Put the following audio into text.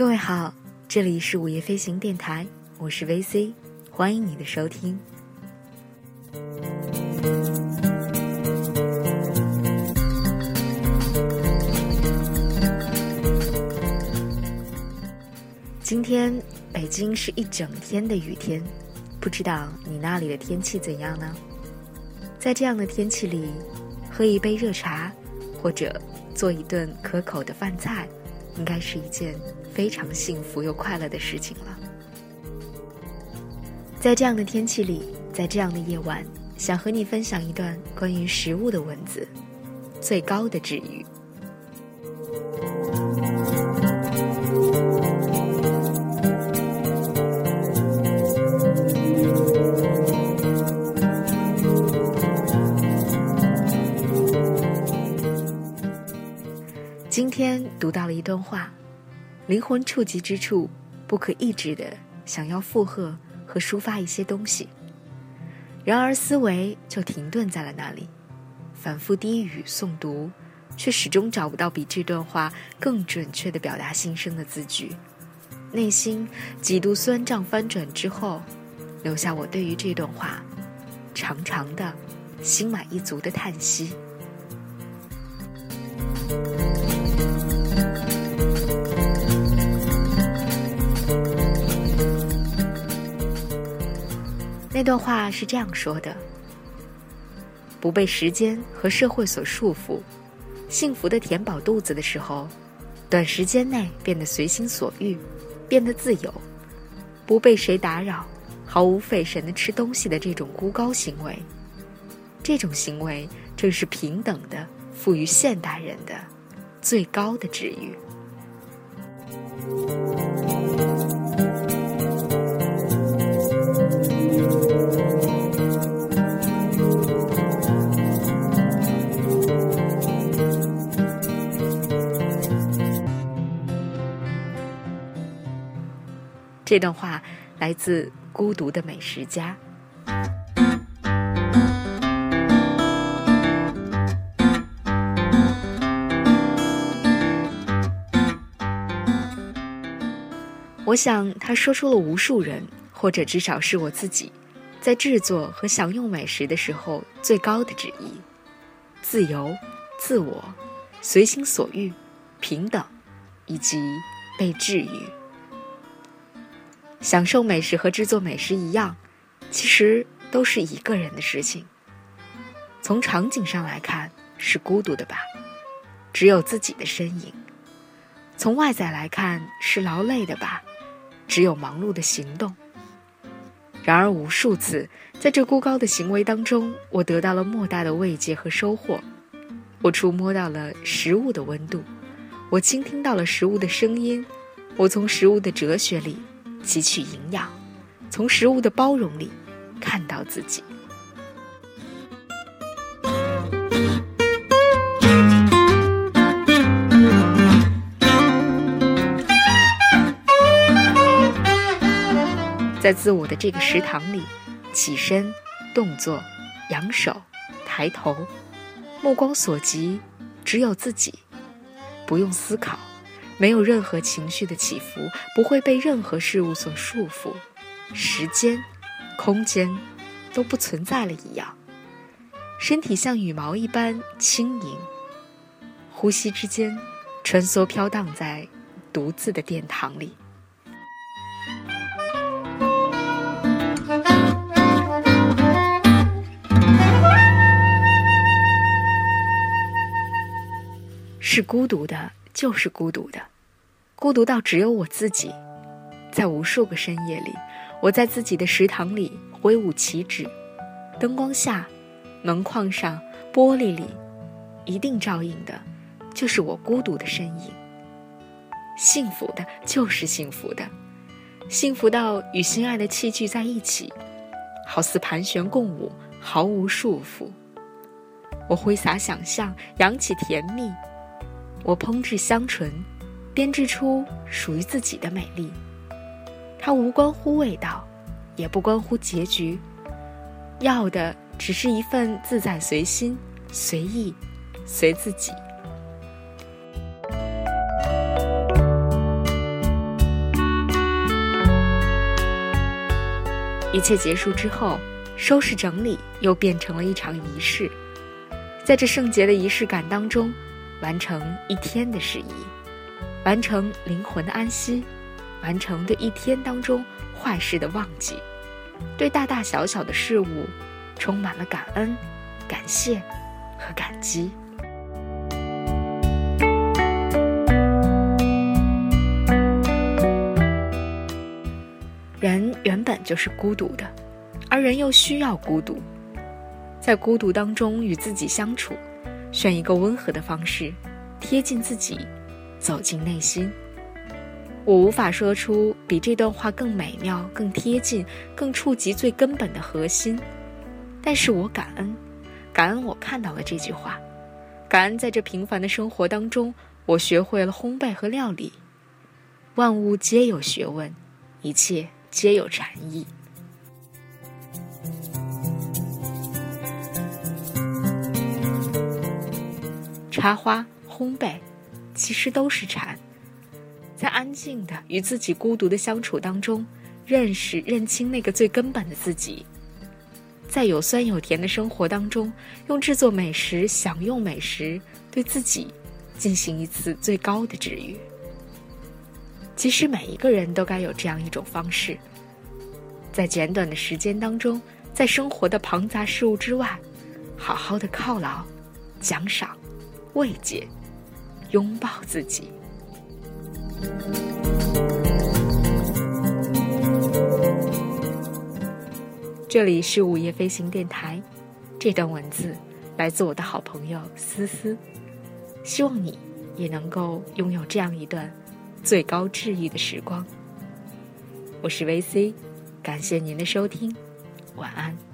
各位好，这里是午夜飞行电台，我是 VC，欢迎你的收听。今天北京是一整天的雨天，不知道你那里的天气怎样呢？在这样的天气里，喝一杯热茶，或者做一顿可口的饭菜，应该是一件非常幸福又快乐的事情了。在这样的天气里，在这样的夜晚，想和你分享一段关于食物的文字，最高的治愈。读到了一段话，灵魂触及之处，不可抑制的想要附和和抒发一些东西，然而思维就停顿在了那里，反复低语诵读，却始终找不到比这段话更准确的表达心声的字句，内心几度酸胀翻转之后，留下我对于这段话长长的、心满意足的叹息。那段话是这样说的：“不被时间和社会所束缚，幸福的填饱肚子的时候，短时间内变得随心所欲，变得自由，不被谁打扰，毫无费神的吃东西的这种孤高行为，这种行为正是平等的赋予现代人的最高的治愈。”这段话来自《孤独的美食家》。我想，他说出了无数人，或者至少是我自己，在制作和享用美食的时候最高的旨意：自由、自我、随心所欲、平等，以及被治愈。享受美食和制作美食一样，其实都是一个人的事情。从场景上来看，是孤独的吧，只有自己的身影；从外在来看，是劳累的吧，只有忙碌的行动。然而无数次，在这孤高的行为当中，我得到了莫大的慰藉和收获。我触摸到了食物的温度，我倾听到了食物的声音，我从食物的哲学里。汲取营养，从食物的包容里看到自己。在自我的这个食堂里，起身、动作、扬手、抬头，目光所及，只有自己，不用思考。没有任何情绪的起伏，不会被任何事物所束缚，时间、空间都不存在了一样。身体像羽毛一般轻盈，呼吸之间穿梭飘荡在独自的殿堂里。是孤独的。就是孤独的，孤独到只有我自己。在无数个深夜里，我在自己的食堂里挥舞旗帜，灯光下，门框上，玻璃里，一定照映的，就是我孤独的身影。幸福的，就是幸福的，幸福到与心爱的器具在一起，好似盘旋共舞，毫无束缚。我挥洒想象，扬起甜蜜。我烹制香醇编织出属于自己的美丽。它无关乎味道也不关乎结局要的只是一份自在随心随意随自己。一切结束之后收拾整理又变成了一场仪式。在这圣洁的仪式感当中完成一天的事宜，完成灵魂的安息，完成对一天当中坏事的忘记，对大大小小的事物充满了感恩、感谢和感激。人原本就是孤独的，而人又需要孤独，在孤独当中与自己相处，选一个温和的方式，贴近自己，走进内心。我无法说出比这段话更美妙、更贴近、更触及最根本的核心，但是我感恩，感恩我看到了这句话，感恩在这平凡的生活当中，我学会了烘焙和料理。万物皆有学问，一切。皆有禅意。插花、烘焙，其实都是禅。在安静的与自己孤独的相处当中，认识、认清那个最根本的自己。在有酸有甜的生活当中，用制作美食、享用美食，对自己进行一次最高的治愈。其实每一个人都该有这样一种方式，在简短的时间当中，在生活的庞杂事物之外，好好的犒劳、奖赏、慰藉、拥抱自己。这里是午夜飞行电台，这段文字来自我的好朋友思思，希望你也能够拥有这样一段。最高治愈的时光，我是 VC，感谢您的收听，晚安。